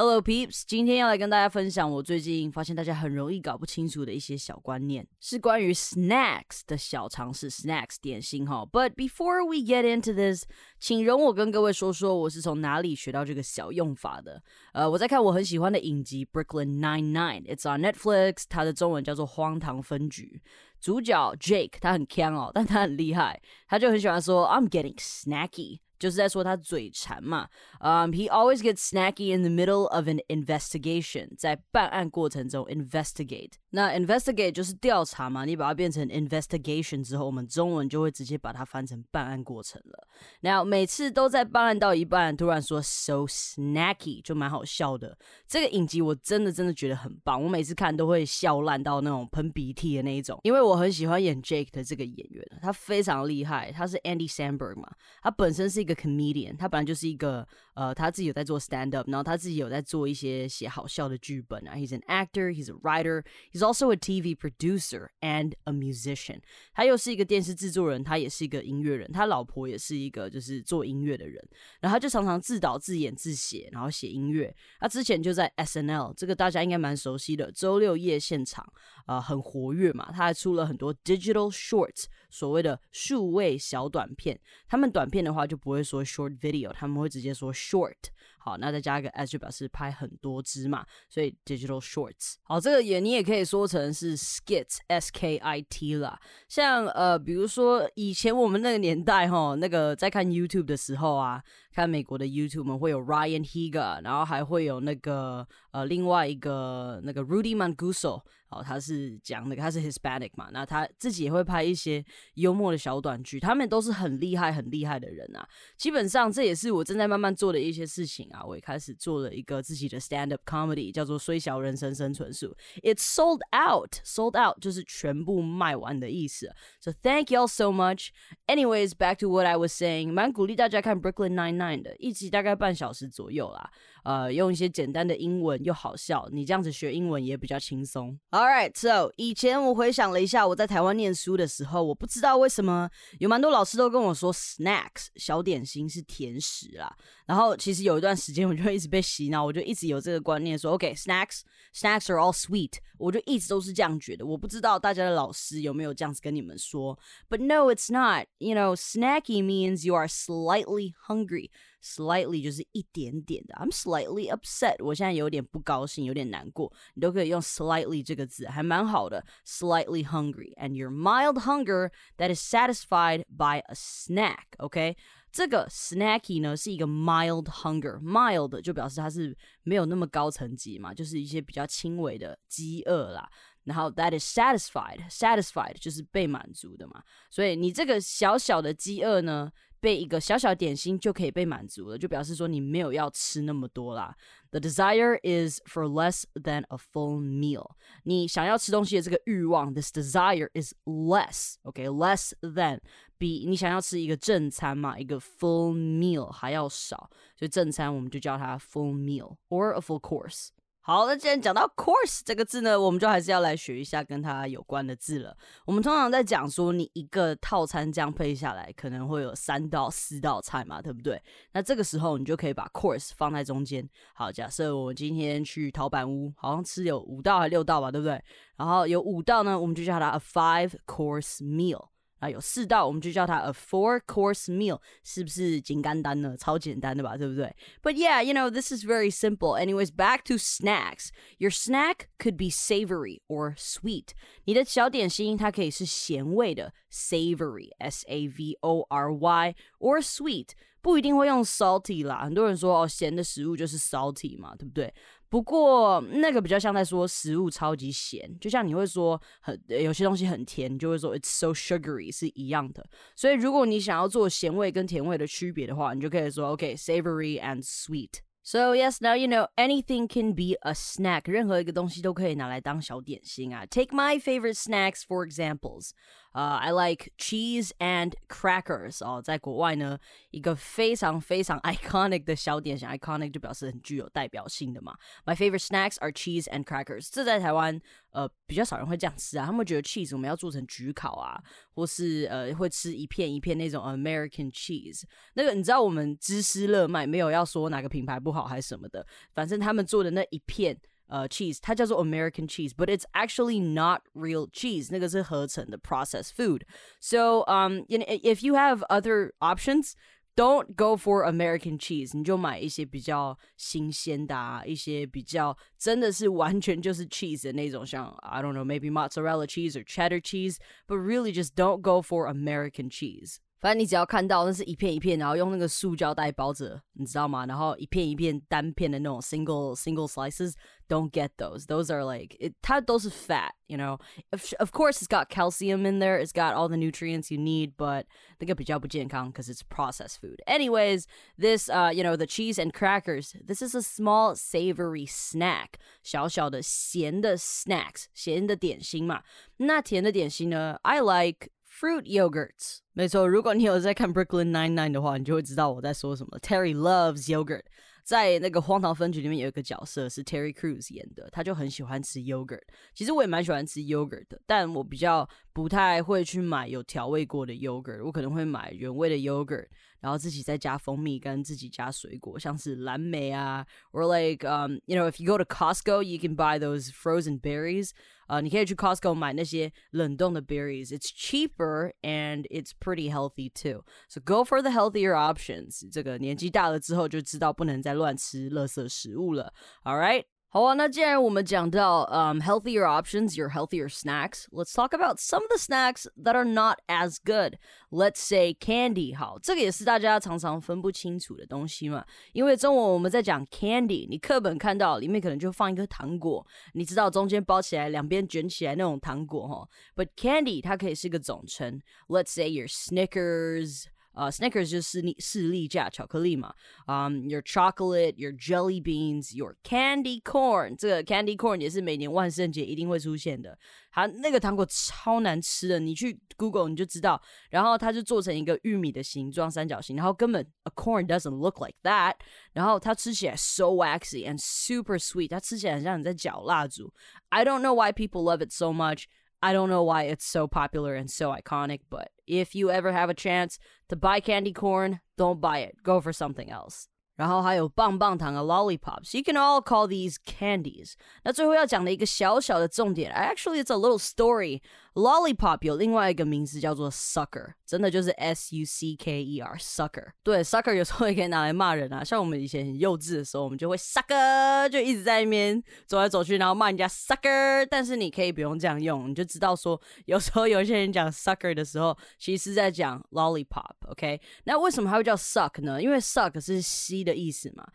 Hello peeps，今天要来跟大家分享我最近发现大家很容易搞不清楚的一些小观念，是关于 snacks 的小常识，snacks 点心哈。But before we get into this，请容我跟各位说说我是从哪里学到这个小用法的。呃，我在看我很喜欢的影集 Brooklyn Nine Nine，it's on Netflix，它的中文叫做《荒唐分局》。主角 Jake 他很 can 哦，但他很厉害，他就很喜欢说 I'm getting snacky。就是在说他嘴馋嘛。Um, he always gets snacky in the middle of an investigation，在办案过程中 investigate。那 investigate 就是调查嘛，你把它变成 investigation 之后，我们中文就会直接把它翻成办案过程了。Now 每次都在办案到一半，突然说 so snacky，就蛮好笑的。这个影集我真的真的觉得很棒，我每次看都会笑烂到那种喷鼻涕的那一种，因为我很喜欢演 Jake 的这个演员，他非常厉害，他是 Andy Samberg 嘛，他本身是一个 comedian，他本来就是一个呃，他自己有在做 stand up，然后他自己有在做一些写好笑的剧本啊。He's an actor, he's a writer, he's also a TV producer and a musician。他又是一个电视制作人，他也是一个音乐人，他老婆也是一个就是做音乐的人。然后他就常常自导自演自写，然后写音乐。他之前就在 SNL，这个大家应该蛮熟悉的，周六夜现场啊，很活跃嘛。他还出了很多 digital shorts，所谓的数位小短片。他们短片的话就不会说 short video，他们会直接说 short。好，那再加一个 s 就表示拍很多支嘛，所以 digital shorts。好，这个也你也可以说成是 skits，s k i t 啦。像呃，比如说以前我们那个年代哈，那个在看 YouTube 的时候啊，看美国的 YouTube 们会有 Ryan Higa，然后还会有那个呃另外一个那个 Rudy Manguso。哦，他是讲那个他是 Hispanic 嘛，那他自己也会拍一些幽默的小短剧，他们都是很厉害很厉害的人啊。基本上这也是我正在慢慢做的一些事情啊。我也开始做了一个自己的 stand up comedy，叫做《虽小人生生存术》，It's sold out，sold out 就是全部卖完的意思。So thank you all so much. Anyways, back to what I was saying，蛮鼓励大家看 Brooklyn Nine Nine 的，一集大概半小时左右啦。呃，用一些简单的英文又好笑，你这样子学英文也比较轻松。All right, so 以前我回想了一下，我在台湾念书的时候，我不知道为什么有蛮多老师都跟我说，snacks 小点心是甜食啦。然后其实有一段时间我就一直被洗脑，我就一直有这个观念说，OK，snacks snacks are all sweet，我就一直都是这样觉得。我不知道大家的老师有没有这样子跟你们说，But no, it's not. You know, snacky means you are slightly hungry. Slightly 就是一点点的，I'm slightly upset，我现在有点不高兴，有点难过，你都可以用 slightly 这个字，还蛮好的。Slightly hungry，and your mild hunger that is satisfied by a snack，OK？这个 snacky 呢是一个 mild hunger，mild 就表示它是没有那么高层级嘛，就是一些比较轻微的饥饿啦。然后 that is satisfied，satisfied 就是被满足的嘛，所以你这个小小的饥饿呢。被一个小小点心就可以被满足了，就表示说你没有要吃那么多啦。The desire is for less than a full meal。你想要吃东西的这个欲望，this desire is less，OK，less than 比你想要吃一个正餐嘛，一个 full meal 还要少，所以正餐我们就叫它 full meal or a full course。 好，那既然讲到 course 这个字呢，我们就还是要来学一下跟它有关的字了。我们通常在讲说，你一个套餐这样配下来，可能会有三到四道菜嘛，对不对？那这个时候你就可以把 course 放在中间。好，假设我们今天去陶板屋，好像吃有五道还六道吧，对不对？然后有五道呢，我们就叫它 a five course meal。啊，有四道，我们就叫它 a four course meal，是不是简单单呢？超简单的吧，对不对？But yeah, you know, this is very simple. Anyways, back to snacks. Your snack could be savory or sweet. 你的小点心它可以是咸味的，savory, s a v o r y, or sweet. 不一定会用 salty 啦，很多人说哦，咸的食物就是 salty 嘛，对不对？ 不过那个比较像在说食物超级咸，就像你会说很有些东西很甜，就会说 it's so sugary 是一样的。所以如果你想要做咸味跟甜味的区别的话，你就可以说 OK savory and sweet。So yes, now you know anything can be a snack. 任何一个东西都可以拿来当小点心啊。Take my favorite snacks for examples. 呃、uh,，I like cheese and crackers 哦，在国外呢，一个非常非常 iconic 的小点心，iconic 就表示很具有代表性的嘛。My favorite snacks are cheese and crackers。这在台湾呃比较少人会这样吃啊，他们觉得 cheese 我们要做成焗烤啊，或是呃会吃一片一片那种 American cheese。那个你知道我们芝士热卖，没有要说哪个品牌不好还是什么的，反正他们做的那一片。呃 cheese，它叫做 American cheese，but it's actually not real cheese，那个是合成的 processed food. So um, you know, if you have other options. Don't go for American cheese，你就买一些比较新鲜的啊，一些比较真的是完全就是 cheese 的那种，像 I don't know maybe mozzarella cheese or cheddar cheese，but really just don't go for American cheese。 反正你只要看到那是一片一片，然后用那个塑胶袋包着，你知道吗？然后一片一片单片的那种 single single slices。don't get those. Those are like it. Those is fat, you know. Of, of course, it's got calcium in there. It's got all the nutrients you need, but because it's processed food. Anyways, this uh, you know, the cheese and crackers. This is a small savory snack. 小小的咸的 snacks，咸的点心嘛。那甜的点心呢？I like fruit yogurts。没错，如果你有在看 Brooklyn Nine Nine 的话，你就会知道我在说什么。Terry loves yogurt。在那个荒唐分局里面有一个角色是 Terry Crews 演的，他就很喜欢吃 yogurt。其实我也蛮喜欢吃 yogurt 的，但我比较不太会去买有调味过的 yogurt，我可能会买原味的 yogurt。然后自己再加蜂蜜跟自己加水果，像是蓝莓啊，or like um you know if you go to Costco you can buy those frozen berries，呃，你可以去 Costco 买那些冷冻的 berries. It's cheaper and it's pretty healthy too. So go for the healthier options. 这个年纪大了之后就知道不能再乱吃垃圾食物了。All right. 好啊，那既然我们讲到 um healthier options, your healthier snacks, let's talk about some of the snacks that are not as good. Let's say candy. 好，这个也是大家常常分不清楚的东西嘛。因为中文我们在讲 candy，你课本看到里面可能就放一颗糖果，你知道中间包起来，两边卷起来那种糖果哈。But candy 它可以是个总称。Let's say your Snickers. 呃，Snickers 就是士士力架巧克力嘛。Um, your chocolate, your jelly beans, your candy corn，这个 candy corn 也是每年万圣节一定会出现的。它那个糖果超难吃的，你去 Google 你就知道。然后它就做成一个玉米的形状，三角形，然后根本 a corn doesn't look like that。然后它吃起来 so waxy and super sweet，它吃起来很像你在嚼蜡烛。I don't know why people love it so much. I don't know why it's so popular and so iconic, but if you ever have a chance to buy candy corn, don't buy it. Go for something else. 然后还有棒棒糖啊，lollipops。You can all call these candies。那最后要讲的一个小小的重点，actually it's a little story。Lollipop 有另外一个名字叫做 sucker，真的就是 S U C K E R sucker。对，sucker 有时候也可以拿来骂人啊。像我们以前很幼稚的时候，我们就会 sucker，就一直在那边走来走去，然后骂人家 sucker。但是你可以不用这样用，你就知道说，有时候有些人讲 sucker 的时候，其实是在讲 lollipop。 OK，那为什么它会叫 suck 呢？因为 suck 是吸。的意思嘛，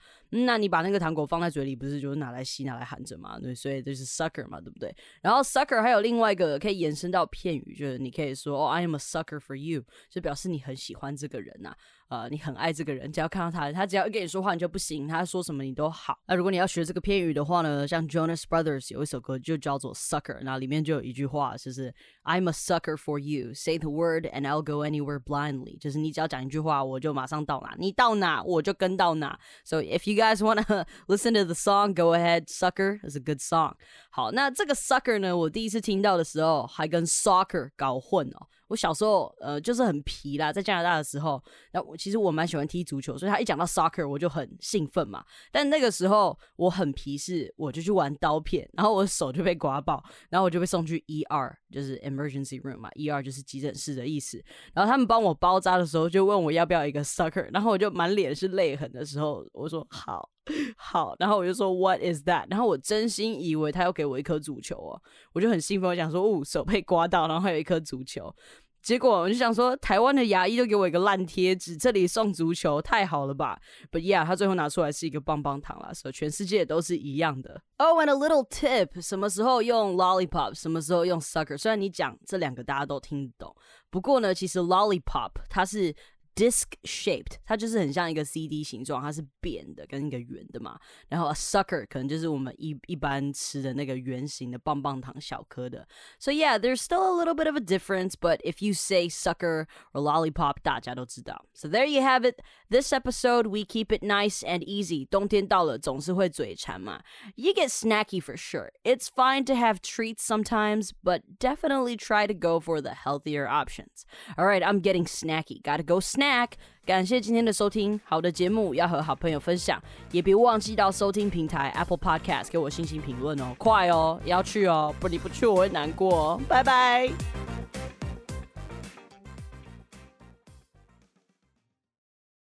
那你把那个糖果放在嘴里，不是就是拿来吸、拿来含着嘛？对，所以就是 sucker 嘛，对不对？然后 sucker 还有另外一个可以延伸到片语，就是你可以说哦，I am a sucker for you，就表示你很喜欢这个人呐。呃，你很爱这个人，只要看到他，他只要一跟你说话，你就不行。他说什么你都好。那如果你要学这个片语的话呢，像 Jonas Brothers 有一首歌就叫做 Sucker，那里面就有一句话，就是 I'm a sucker for you. Say the word and I'll go anywhere blindly. 就是你只要讲一句话，我就马上到哪，你到哪我就跟到哪。So if you guys wanna listen to the song, go ahead. Sucker is a good song. 好，那这个 sucker 呢，我第一次听到的时候还跟 soccer 搞混哦。 我小时候，呃，就是很皮啦，在加拿大的时候，那我其实我蛮喜欢踢足球，所以他一讲到 soccer 我就很兴奋嘛。但那个时候我很皮，是我就去玩刀片，然后我手就被刮爆，然后我就被送去 ER，就是 emergency room 嘛，ER 就是急诊室的意思。然后他们帮我包扎的时候，就问我要不要一个 soccer，然后我就满脸是泪痕的时候，我说好好，然后我就说 What is that？然后我真心以为他要给我一颗足球哦，我就很兴奋，我想说哦，手被刮到，然后还有一颗足球。结果我就想说，台湾的牙医都给我一个烂贴纸，这里送足球，太好了吧？But yeah，他最后拿出来是一个棒棒糖啦，所以全世界都是一样的。Oh, and a little tip，什么时候用 lollipop，什么时候用 sucker？虽然你讲这两个大家都听得懂，不过呢，其实 lollipop 它是 disc shaped，它就是很像一个 CD 形状，它是扁的跟一个圆的嘛。然后 a sucker 可能就是我们一一般吃的那个圆形的棒棒糖小颗的。So yeah, there's still a little bit of a difference, but if you say sucker or lollipop，大家都知道。So there you have it. This episode we keep it nice and easy. 冬天到了总是会嘴馋嘛。You get snacky for sure. It's fine to have treats sometimes, but definitely try to go for the healthier options. All right, I'm getting snacky. Gotta go snack. 感谢今天的收听，好的节目要和好朋友分享，也别忘记到收听平台 Apple Podcast 给我星星评论哦，快哦，要去哦，不你不去我会难过。拜拜。